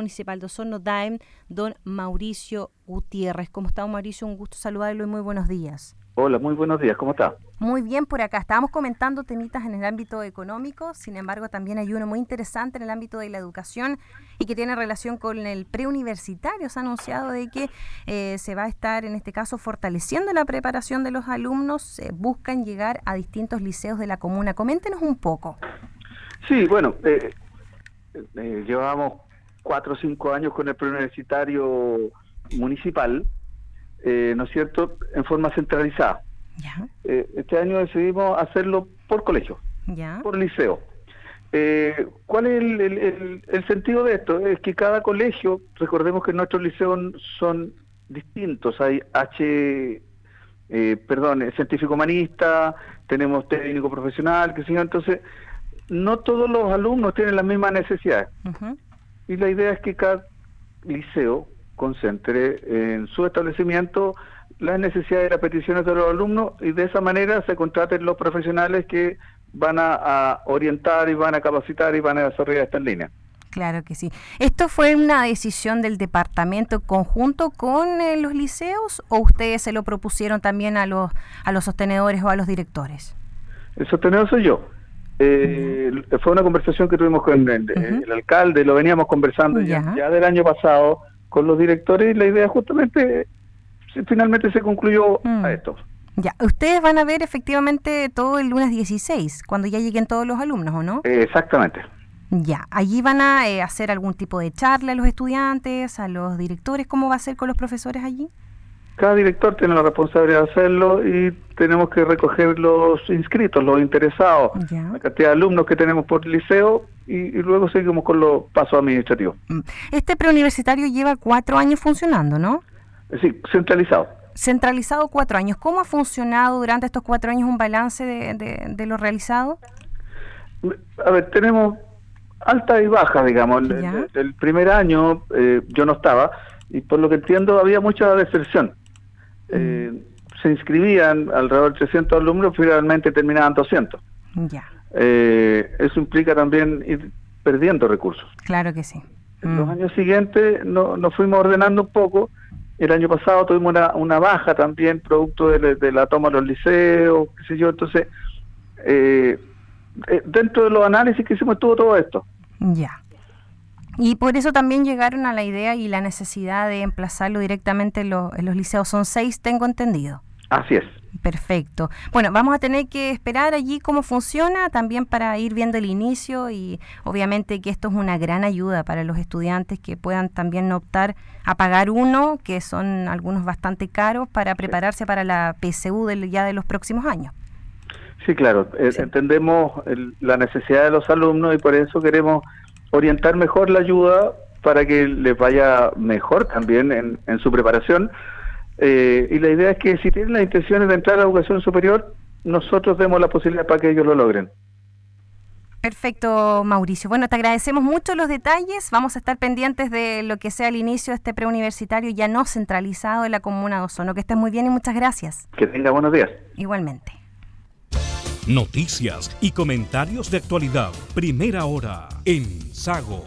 Municipal de Osorno, DAEM, don Mauricio Gutiérrez. ¿Cómo está, Mauricio? Un gusto saludarlo y muy buenos días. Hola, muy buenos días, ¿cómo está? Muy bien por acá. Estábamos comentando temitas en el ámbito económico, sin embargo también hay uno muy interesante en el ámbito de la educación y que tiene relación con el preuniversitario. Se ha anunciado de que eh, se va a estar, en este caso, fortaleciendo la preparación de los alumnos. buscan llegar a distintos liceos de la comuna. Coméntenos un poco. Sí, bueno, eh, eh, llevamos cuatro o cinco años con el preuniversitario municipal eh, ¿no es cierto?, en forma centralizada. Eh, este año decidimos hacerlo por colegio, por liceo. Eh, ¿Cuál es el, sentido de esto? Es que cada colegio, recordemos que nuestros liceos son distintos. Hay H, perdón, científico humanista, tenemos técnico profesional, que. Entonces, no todos los alumnos tienen las mismas necesidades. Y la idea es que cada liceo concentre en su establecimiento las necesidades y las peticiones de los alumnos y de esa manera se contraten los profesionales que van a, orientar y van a capacitar y van a desarrollar estas líneas. Claro que sí. ¿Esto fue una decisión del departamento conjunto con eh, los liceos o ustedes se lo propusieron también a los, a los sostenedores o a los directores? El sostenedor soy yo. Eh, fue una conversación que tuvimos con el, alcalde, lo veníamos conversando ya, ya del año pasado con los directores y la idea justamente finalmente se concluyó a mm. esto. Ya, ustedes van a ver efectivamente todo el lunes 16, cuando ya lleguen todos los alumnos, ¿o no? exactamente. Ya, allí van a eh, hacer algún tipo de charla a los estudiantes, a los directores, ¿cómo va a ser con los profesores allí? Cada director tiene la responsabilidad de hacerlo y tenemos que recoger los inscritos, los interesados, la cantidad de alumnos que tenemos por liceo y, luego seguimos con los pasos administrativos. Mm. Este preuniversitario lleva cuatro años funcionando, ¿no? Sí, centralizado. Centralizado cuatro años. ¿Cómo ha funcionado durante estos cuatro años un balance de, lo realizado? A ver, tenemos alta y baja, digamos. El, primer año eh, yo no estaba y por lo que entiendo había mucha deserción. Eh, se inscribían alrededor de 300 alumnos, finalmente terminaban 200. Ya. Eh, eso implica también ir perdiendo recursos. Claro que sí. En los mm. años siguientes no, nos fuimos ordenando un poco. El año pasado tuvimos una, una baja también, producto de, la toma de los liceos, qué sé yo. Entonces, eh, eh, dentro de los análisis que hicimos estuvo todo esto. Ya. Y por eso también llegaron a la idea y la necesidad de emplazarlo directamente en los liceos. Son seis, tengo entendido. Así es. Perfecto. Bueno, vamos a tener que esperar allí cómo funciona también para ir viendo el inicio y obviamente que esto es una gran ayuda para los estudiantes que puedan también optar a pagar uno, que son algunos bastante caros, para prepararse para la PSU del, ya de los próximos años. Sí, claro. Eh, entendemos la necesidad de los alumnos y por eso queremos orientar mejor la ayuda para que les vaya mejor también en, en su preparación eh, y la idea es que si tienen las intenciones de entrar a la educación superior, nosotros demos la posibilidad para que ellos lo logren. Perfecto, Mauricio. Bueno, te agradecemos mucho los detalles. Vamos a estar pendientes de lo que sea el inicio de este preuniversitario ya no centralizado en la comuna de Ozono. Que estés muy bien y muchas gracias. Que tenga buenos días. Igualmente. Noticias y comentarios de actualidad. Primera hora en Sago.